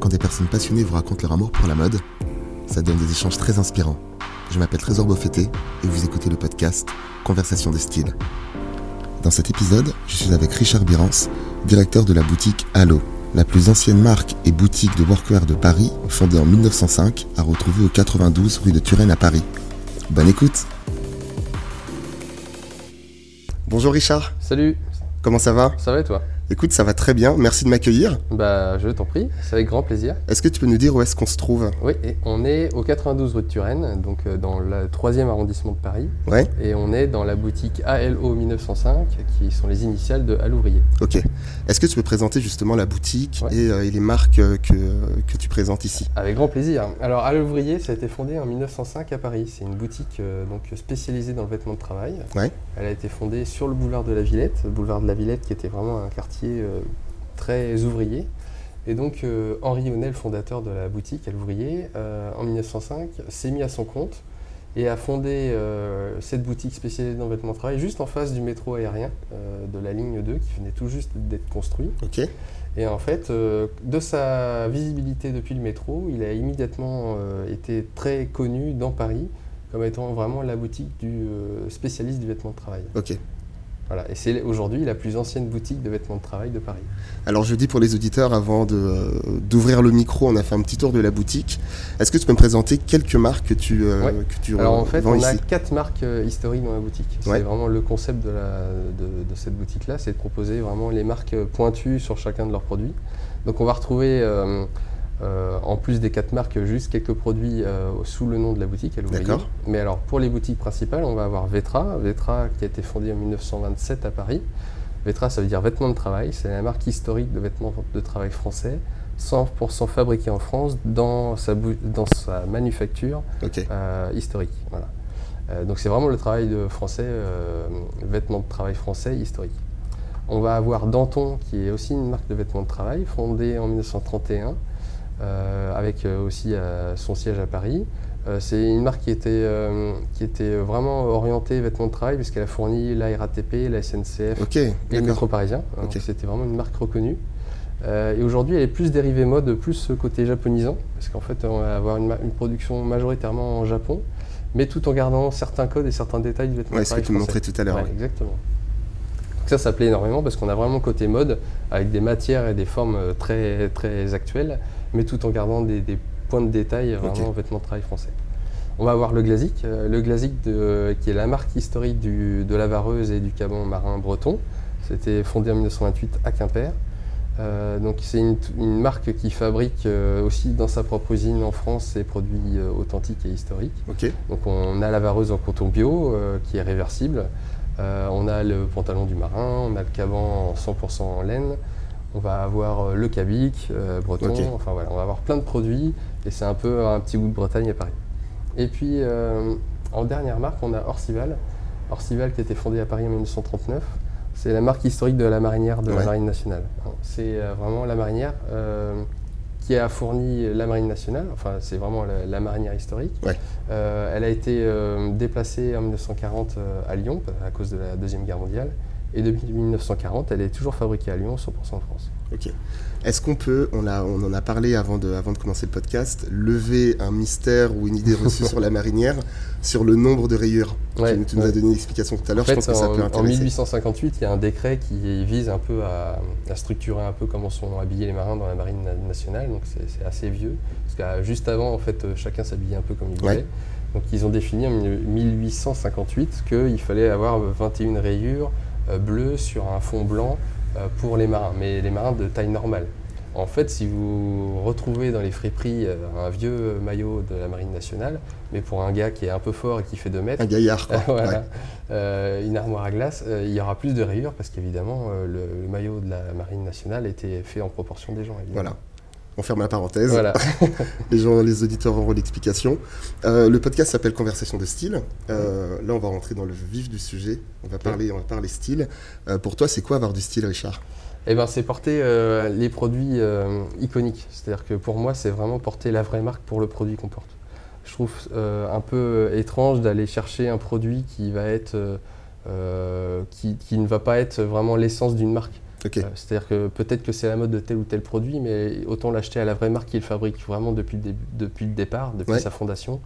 Quand des personnes passionnées vous racontent leur amour pour la mode, ça donne des échanges très inspirants. Je m'appelle Trésor Beaufetté et vous écoutez le podcast Conversation de style. Dans cet épisode, je suis avec Richard Birance, directeur de la boutique Allo, la plus ancienne marque et boutique de workwear de Paris, fondée en 1905, à retrouver au 92 rue de Turenne à Paris. Bonne écoute Bonjour Richard, Salut, comment ça va? Ça va et toi? Écoute, ça va très bien, merci de m'accueillir. Bah je t'en prie, c'est avec grand plaisir. Est-ce que tu peux nous dire où est-ce qu'on se trouve? Oui, et on est au 92 rue de Turenne, donc euh, dans le 3e arrondissement de Paris, Ouais et on est dans la boutique ALO 1905, qui sont les initiales de à l'ouvrier. Ok. Est-ce que tu peux présenter justement la boutique Ouais. et, euh, et les marques euh, que, que tu présentes ici? Avec grand plaisir. Alors à l'ouvrier, ça a été fondé en 1905 à Paris. C'est une boutique euh, donc spécialisée dans le vêtement de travail. Ouais. Elle a été fondée sur le boulevard de la Villette, le boulevard de la Villette qui était vraiment un quartier euh, très ouvrier. Et donc euh, Henri Honnet, le fondateur de la boutique à l'ouvrier, euh, en 1905, s'est mis à son compte et a fondé euh, cette boutique spécialisée dans le vêtement de travail juste en face du métro aérien de la ligne 2 qui venait tout juste d'être construit. Et en fait, de sa visibilité depuis le métro, il a immédiatement été très connu dans Paris comme étant vraiment la boutique du spécialiste du vêtement de travail. Voilà. Et c'est aujourd'hui la plus ancienne boutique de vêtements de travail de Paris. Alors je dis pour les auditeurs, avant euh, d'ouvrir le micro, on a fait un petit tour de la boutique. Est-ce que tu peux me présenter quelques marques que tu, euh, Ouais. que tu Alors en fait, vends on a quatre marques euh, historiques dans la boutique. Ouais. C'est vraiment le concept de, la, de, de cette boutique-là, c'est de proposer vraiment les marques euh, pointues sur chacun de leurs produits. Donc on va retrouver, euh, en plus des quatre marques, juste quelques produits euh, sous le nom de la boutique à l'ouvrier. D'accord. Mais alors pour les boutiques principales, on va avoir Vetra, Vetra qui a été fondée en 1927 à Paris. Vetra, ça veut dire vêtements de travail, c'est la marque historique de vêtements de travail français, 100% fabriqué en France dans sa, bou- dans sa manufacture euh, historique. Voilà. Donc c'est vraiment le travail de français, vêtements de travail français historique. On va avoir Danton, qui est aussi une marque de vêtements de travail, fondée en 1931, euh, avec euh, aussi euh, son siège à Paris. Euh, c'est une marque qui était, euh, qui était vraiment orientée vêtements de travail, puisqu'elle a fourni la RATP, la SNCF Ok. et le métro parisien. C'était vraiment une marque reconnue. Euh, et aujourd'hui, elle est plus dérivée mode, plus côté japonisant, parce qu'en fait, on va avoir une, production majoritairement en Japon, mais tout en gardant certains codes et certains détails du vêtement Ouais, de ce que travail tu me montrais tout à l'heure. Ouais, ouais. Exactement. Donc ça, ça plaît énormément parce qu'on a vraiment côté mode, avec des matières et des formes euh, très, très actuelles, mais tout en gardant des, des points de détail vraiment vêtements de travail français. On va avoir le Glazik, euh, le Glazik de- qui est la marque historique du- de la vareuse et du caban marin breton. C'était fondé en 1928 à Quimper. Euh, donc c'est une, une marque qui fabrique euh, aussi dans sa propre usine en France ses produits euh, authentiques et historiques. Donc on a la vareuse en coton bio qui est réversible. On a le pantalon du marin, on a le caban en 100% en laine. On va avoir euh, le cabic euh, breton. Enfin voilà, on va avoir plein de produits et c'est un peu un petit bout de Bretagne à Paris. Et puis euh, en dernière marque, on a Orcival. Orcival qui a été fondé à Paris en 1939. C'est la marque historique de la marinière de Ouais. la Marine nationale. C'est vraiment la marinière euh, qui a fourni la Marine nationale. Enfin, c'est vraiment la, la marinière historique. Ouais. Elle a été déplacée en 1940 euh, à Lyon à cause de la Deuxième Guerre mondiale. Et depuis 1940, elle est toujours fabriquée à Lyon, 100% en France. Ok. Est-ce qu'on peut, on, a, on en a parlé avant de, avant de commencer le podcast, lever un mystère ou une idée reçue sur la marinière sur le nombre de rayures Ouais, tu, tu nous as donné une explication tout à l'heure, En je pense que ça en, peut en intéresser. 1858, il y a un décret qui vise un peu à, à structurer un peu comment sont habillés les marins dans la marine na- nationale. Donc c'est assez vieux, parce que juste avant, en fait, euh, chacun s'habillait un peu comme il Ouais. voulait. Donc ils ont défini en 1858 qu'il fallait avoir 21 rayures euh, bleues sur un fond blanc euh, pour les marins, mais les marins de taille normale. En fait, si vous retrouvez dans les friperies euh, un vieux maillot de la marine nationale, mais pour un gars qui est un peu fort et qui fait 2 mètres, Un gaillard, quoi. voilà. Ouais. Euh, une armoire à glace, euh, il y aura plus de rayures parce qu'évidemment euh, le, le maillot de la marine nationale était fait en proportion des gens. évidemment. Voilà. On ferme la parenthèse. Voilà. Les gens, les auditeurs auront l'explication. Euh, le podcast s'appelle Conversation de style. Euh, là, on va rentrer dans le vif du sujet. On va parler, on va parler style. Euh, pour toi, c'est quoi avoir du style, Richard? Eh ben, c'est porter les produits iconiques. C'est-à-dire que pour moi, c'est vraiment porter la vraie marque pour le produit qu'on porte. Je trouve un peu étrange d'aller chercher un produit qui va être qui, qui ne va pas être vraiment l'essence d'une marque. Euh, c'est-à-dire que peut-être que c'est la mode de tel ou tel produit, mais autant l'acheter à la vraie marque qui le fabrique vraiment depuis le, depuis le départ, depuis sa fondation,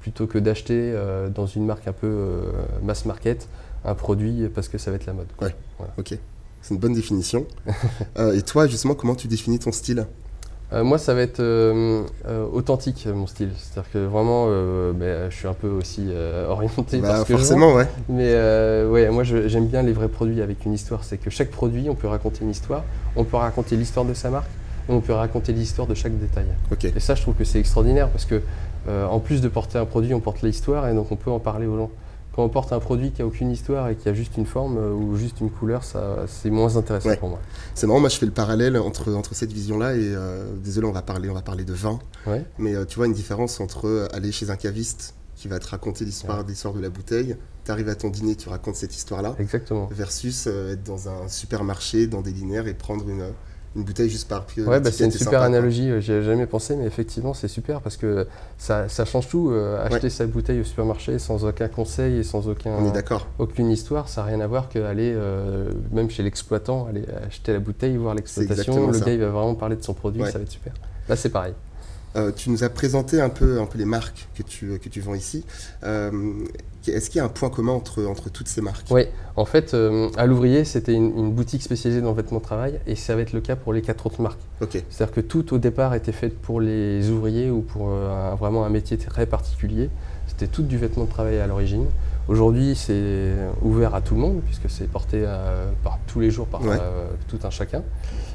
plutôt que d'acheter euh, dans une marque un peu euh, mass market un produit parce que ça va être la mode. Ouais. Ok. C'est une bonne définition. et toi, justement, comment tu définis ton style? Moi, ça va être euh, euh, authentique, mon style. C'est-à-dire que vraiment, ben, je suis un peu aussi orienté bah, parce que forcément, ouais. Mais ouais, moi, j'aime bien les vrais produits avec une histoire. C'est que chaque produit, on peut raconter une histoire. On peut raconter l'histoire de sa marque. On peut raconter l'histoire de chaque détail. Et ça, je trouve que c'est extraordinaire parce que, en plus de porter un produit, on porte l'histoire et donc on peut en parler aux gens quand on porte un produit qui a aucune histoire et qui a juste une forme euh, ou juste une couleur, ça, c'est moins intéressant pour moi. C'est marrant, moi je fais le parallèle entre, entre cette vision-là et euh, désolé, on va parler, on va parler de vin, mais euh, tu vois une différence entre aller chez un caviste qui va te raconter l'histoire, l'histoire de la bouteille, tu arrives à ton dîner, tu racontes cette histoire-là, Exactement. versus être dans un supermarché, dans des linéaires et prendre une, une bouteille juste par pied. Ouais, bah, c'est une super analogie, euh, j'y avais jamais pensé, mais effectivement, c'est super parce que ça, ça change tout. Euh, acheter sa bouteille au supermarché sans aucun conseil et sans aucun, aucune histoire, ça n'a rien à voir qu'aller, euh, même chez l'exploitant, aller acheter la bouteille, voir l'exploitation. Le gars, il va vraiment parler de son produit, ça va être super. Là, c'est pareil. Euh, tu nous as présenté un peu, un peu les marques que tu, que tu vends ici. Euh, est-ce qu'il y a un point commun entre, entre toutes ces marques? Oui, en fait, euh, à l'ouvrier, c'était une, boutique spécialisée dans le vêtement de travail et ça va être le cas pour les quatre autres marques. C'est-à-dire que tout au départ était fait pour les ouvriers ou pour vraiment un métier très particulier. C'était tout du vêtement de travail à l'origine. Aujourd'hui, c'est ouvert à tout le monde puisque c'est porté par tous les jours par tout un chacun.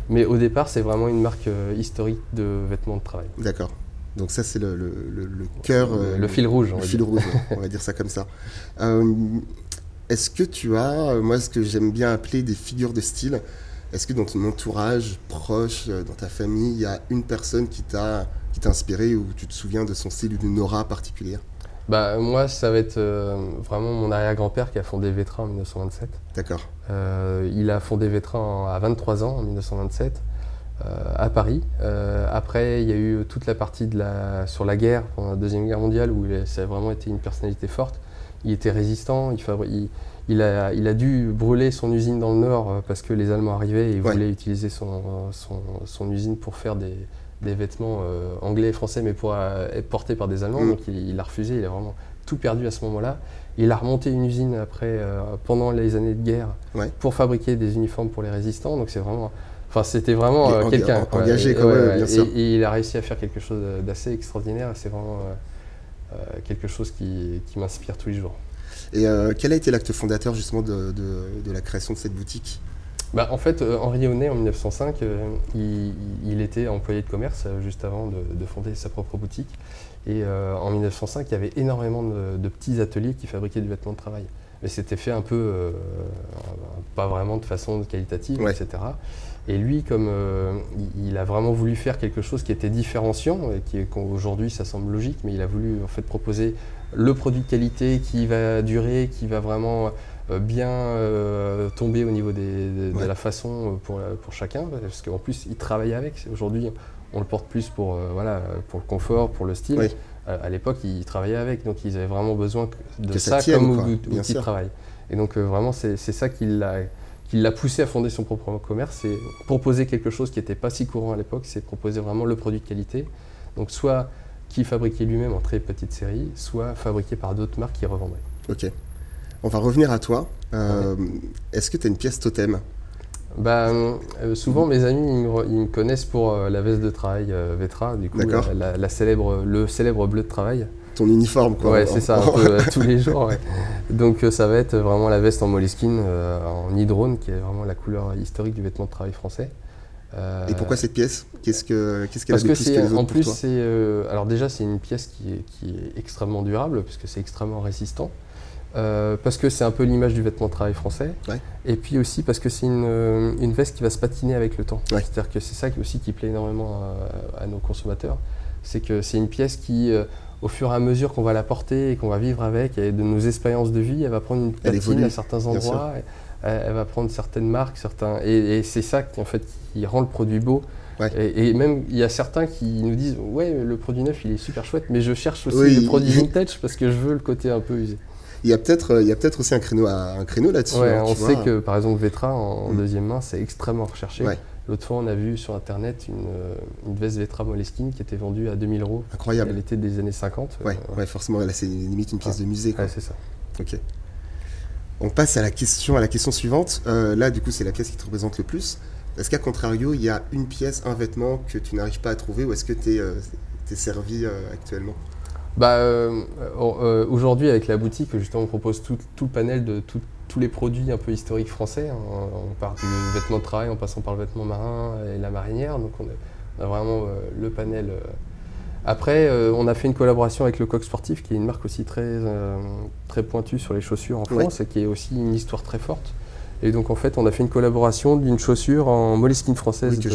Mais au départ, c'est vraiment une marque euh, historique de vêtements de travail. D'accord. Donc ça, c'est le, le, cœur... Le, fil rouge, on Le fil rouge, on va dire ça comme ça. Euh, est-ce que tu as, moi, ce que j'aime bien appeler des figures de style, est-ce que dans ton entourage proche, euh, dans ta famille, il y a une personne qui t'a inspiré ou tu te souviens de son style ou d'une aura particulière? Bah, moi, ça va être euh, vraiment mon arrière-grand-père qui a fondé Vétra en 1927. D'accord. Euh, il a fondé Vétra à 23 ans, en 1927, euh, à Paris. après, il y a eu toute la partie de la, sur la guerre, pendant la Deuxième Guerre mondiale, où ça a vraiment été une personnalité forte. Il était résistant, il, il, a, il, a, dû brûler son usine dans le Nord parce que les Allemands arrivaient et il voulait utiliser son, son, son usine pour faire des, des vêtements euh, anglais et français, mais pour euh, être portés par des Allemands. Mm. Donc il, a refusé, il a vraiment tout perdu à ce moment-là. Il a remonté une usine après, euh, pendant les années de guerre, pour fabriquer des uniformes pour les résistants. Donc c'est vraiment, enfin c'était vraiment quelqu'un engagé, et, bien sûr. Et, il a réussi à faire quelque chose d'assez extraordinaire. C'est vraiment quelque chose qui, m'inspire tous les jours. Et quel a été l'acte fondateur justement de, de la création de cette boutique? Bah, en fait, euh, Henri Honnet, en 1905, euh, il, était employé de commerce euh, juste avant de, fonder sa propre boutique. Et en 1905, il y avait énormément de, petits ateliers qui fabriquaient du vêtement de travail. Mais c'était fait un peu, pas vraiment de façon qualitative, etc. Et lui, comme il, a vraiment voulu faire quelque chose qui était différenciant, et qui aujourd'hui ça semble logique, mais il a voulu en fait proposer le produit de qualité qui va durer, qui va vraiment bien euh, tomber au niveau de la façon euh, pour, pour chacun, parce qu'en plus, il travaille avec. Aujourd'hui, on le porte plus pour, voilà, pour le confort, pour le style. À, l'époque, il travaillait avec, donc ils avaient vraiment besoin de ça, comme outil de travail. Et donc, vraiment, c'est ça qui l'a poussé à fonder son propre commerce, c'est proposer quelque chose qui n'était pas si courant à l'époque, c'est proposer vraiment le produit de qualité. Donc, soit qui fabriquait lui-même en très petite série, soit fabriqué par d'autres marques qui revendraient. Ok. On va revenir à toi. Euh, est-ce que tu as une pièce totem? Bah, euh, souvent, mes amis, ils me, connaissent pour euh, la veste de travail Vetra, du coup, la, célèbre, le célèbre bleu de travail. Ton uniforme, quoi. Ouais, c'est ça, tous les jours. Donc, ça va être vraiment la veste en moleskine, en hydrone, qui est vraiment la couleur historique du vêtement de travail français. Et pourquoi cette pièce? Qu'est-ce qu'elle qu Parce que en plus, c'est alors déjà, c'est une pièce qui est, qui est extrêmement durable, puisque c'est extrêmement résistant. Euh, parce que c'est un peu l'image du vêtement de travail français. Et puis aussi parce que c'est une, euh, une, veste qui va se patiner avec le temps. C'est-à-dire que c'est ça aussi qui plaît énormément à, nos consommateurs. C'est que c'est une pièce qui, euh, au fur et à mesure qu'on va la porter et qu'on va vivre avec, et de nos expériences de vie, elle va prendre une patine à certains endroits, elle, va prendre certaines marques, certains, et, c'est ça qui, en fait, qui rend le produit beau. Et, même, il y a certains qui nous disent Ouais, le produit neuf, il est super chouette, mais je cherche aussi le produit vintage parce que je veux le côté un peu usé. Il y a peut-être il peut aussi un créneau, un créneau là-dessus. Hein, on sait que par exemple Vetra en, mm. deuxième main, c'est extrêmement recherché. L'autre fois, on a vu sur internet une, veste Vetra Moleskine qui était vendue à 2000 euros. Incroyable. Elle était des années 50. Ouais, ouais forcément, là c'est limite une pièce de musée. Ouais, c'est ça. Ok. On passe à la question, à la question suivante. là, du coup, c'est la pièce qui te représente le plus. Est-ce qu'à contrario, il y a une pièce, un vêtement que tu n'arrives pas à trouver ou est-ce que tu es, euh, servi euh, actuellement? Bah, euh, Aujourd'hui, avec la boutique, justement, on propose tout, le panel de tous les produits un peu historiques français. Hein. On part du vêtement de travail en passant par le vêtement marin et la marinière. Donc, on a, vraiment le panel. Après, on a fait une collaboration avec le Coq Sportif, qui est une marque aussi très, très pointue sur les chaussures en France et qui est aussi une histoire très forte. Et donc en fait, on a fait une collaboration d'une chaussure en moleskine française de,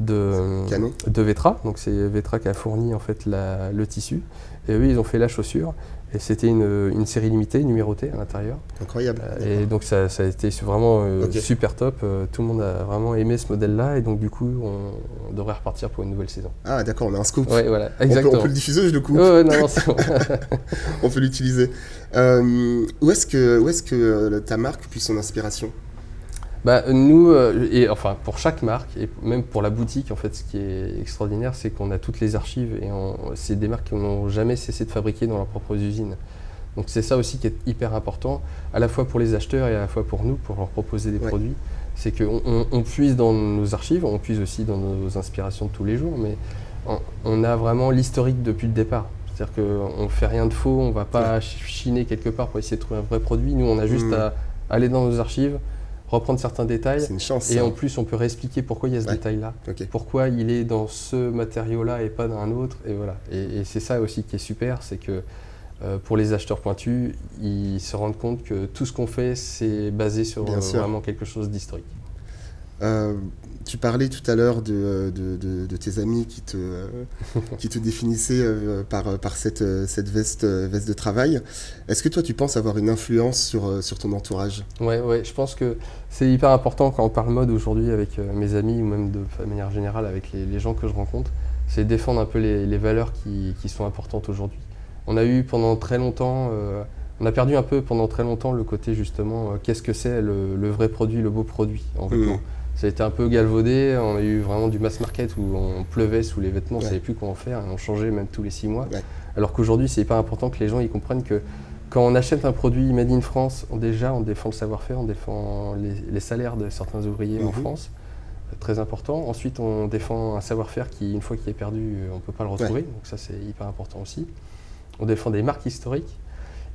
de, de, Vetra. Donc c'est Vetra qui a fourni en fait le tissu. Et eux, ils ont fait la chaussure. Et c'était une, série limitée, numérotée à l'intérieur. Incroyable. Euh, et donc ça, a été vraiment euh, super top. Euh, tout le monde a vraiment aimé ce modèle-là. Et donc du coup, on, devrait repartir pour une nouvelle saison. Ah d'accord, on a un scoop. Ouais, voilà, exactement. On peut, le diffuser, je le coupe. non, non, c'est bon. on peut l'utiliser. où est-ce que, où est -ce que ta marque puise son inspiration? Bah, nous, euh, et enfin pour chaque marque, et même pour la boutique, en fait, ce qui est extraordinaire, c'est qu'on a toutes les archives et c'est des marques qui n'ont jamais cessé de fabriquer dans leurs propres usines. Donc c'est ça aussi qui est hyper important, à la fois pour les acheteurs et à la fois pour nous, pour leur proposer des produits. C'est qu'on on, puise dans nos archives, on puise aussi dans nos inspirations de tous les jours, mais on, a vraiment l'historique depuis le départ. C'est-à-dire qu'on ne fait rien de faux, on ne va pas chiner quelque part pour essayer de trouver un vrai produit. Nous, on a juste mmh. à aller dans nos archives, reprendre certains détails. C'est une chance. Et en plus, on peut réexpliquer pourquoi il y a ce détail-là. Pourquoi il est dans ce matériau-là et pas dans un autre. Et voilà. Et, c'est ça aussi qui est super, c'est que euh, pour les acheteurs pointus, ils se rendent compte que tout ce qu'on fait, c'est basé sur euh, vraiment quelque chose d'historique. Euh, tu parlais tout à l'heure de, de, tes amis qui te, qui te définissaient euh, par, par cette, cette veste, veste de travail. Est-ce que toi, tu penses avoir une influence sur, sur ton entourage? Oui, ouais, je pense que c'est hyper important quand on parle mode aujourd'hui avec euh, mes amis ou même de manière générale avec les, gens que je rencontre, c'est défendre un peu les, les valeurs qui, qui, sont importantes aujourd'hui. On a eu pendant très longtemps, on a perdu un peu pendant très longtemps le côté justement, qu'est-ce que c'est le, vrai produit, le beau produit en mmh. Ça a été un peu galvaudé. On a eu vraiment du mass market où on pleuvait sous les vêtements, on ne savait plus quoi en faire, et on changeait même tous les six mois. Alors qu'aujourd'hui, c'est hyper important que les gens ils comprennent que quand on achète un produit made in France, déjà on défend le savoir-faire, on défend les, salaires de certains ouvriers en mhm. France, très important. Ensuite, on défend un savoir-faire qui, une fois qu'il est perdu, on ne peut pas le retrouver, donc ça c'est hyper important aussi. On défend des marques historiques.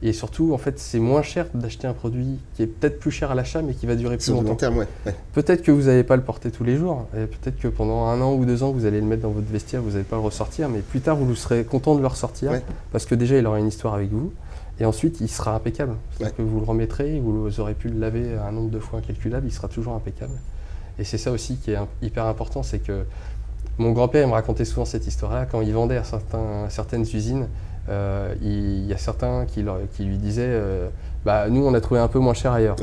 Et surtout, en fait, c'est moins cher d'acheter un produit qui est peut-être plus cher à l'achat, mais qui va durer plus longtemps. Terme, ouais. Peut-être que vous n'allez pas le porter tous les jours. Peut-être que pendant un an ou deux ans, vous allez le mettre dans votre vestiaire, vous n'allez pas le ressortir. Mais plus tard, vous serez content de le ressortir parce que déjà, il aura une histoire avec vous. Et ensuite, il sera impeccable. C'est-à-dire que vous le remettrez, vous aurez pu le laver un nombre de fois incalculable, il sera toujours impeccable. Et c'est ça aussi qui est hyper important, c'est que mon grand-père me racontait souvent cette histoire-là quand il vendait à certaines usines. Euh, il y a certains qui, lui disaient euh, bah, Nous, on a trouvé un peu moins cher ailleurs.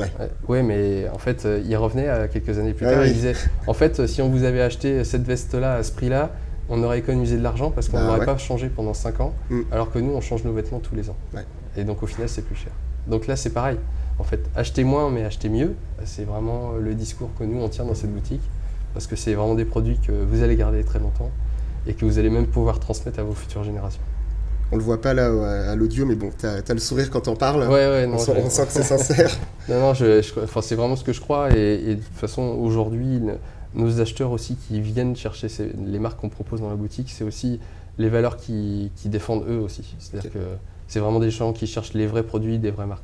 Ouais, mais en fait, euh, il revenait quelques années plus tard il disait En fait, si on vous avait acheté cette veste-là à ce prix-là, on aurait économisé de l'argent parce qu'on bah n'aurait pas changé pendant 5 ans, mm. alors que nous, on change nos vêtements tous les ans. Et donc, au final, c'est plus cher. Donc là, c'est pareil. En fait, achetez moins, mais achetez mieux. C'est vraiment le discours que nous, on tient dans cette boutique parce que c'est vraiment des produits que vous allez garder très longtemps et que vous allez même pouvoir transmettre à vos futures générations. On le voit pas là à l'audio, mais bon, tu as, le sourire quand on parle. Ouais, ouais, on, sent, que c'est sincère. non, non, c'est vraiment ce que je crois. Et, de toute façon, aujourd'hui, nos acheteurs aussi qui viennent chercher les marques qu'on propose dans la boutique, c'est aussi les valeurs qui, défendent eux aussi. C'est-à-dire que c'est vraiment des gens qui cherchent les vrais produits, des vraies marques.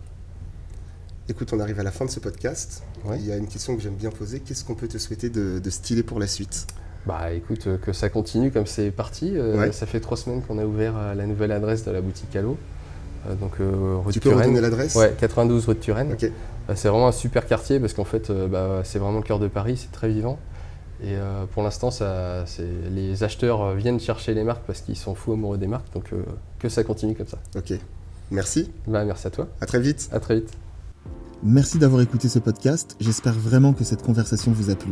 Écoute, on arrive à la fin de ce podcast. Il y a une question que j'aime bien poser. Qu'est-ce qu'on peut te souhaiter de, de stylé pour la suite? Bah écoute, euh, que ça continue comme c'est parti. Euh, ça fait trois semaines qu'on a ouvert euh, la nouvelle adresse de la boutique Allo. donc, rue tu peux redonner l'adresse? Ouais, 92 rue de Turenne. c'est vraiment un super quartier parce qu'en fait, bah, c'est vraiment le cœur de Paris, c'est très vivant. Et pour l'instant, les acheteurs viennent chercher les marques parce qu'ils sont fous amoureux des marques. Donc, que ça continue comme ça. Ok. Merci. Bah, merci à toi. À très vite. À très vite. Merci d'avoir écouté ce podcast. J'espère vraiment que cette conversation vous a plu.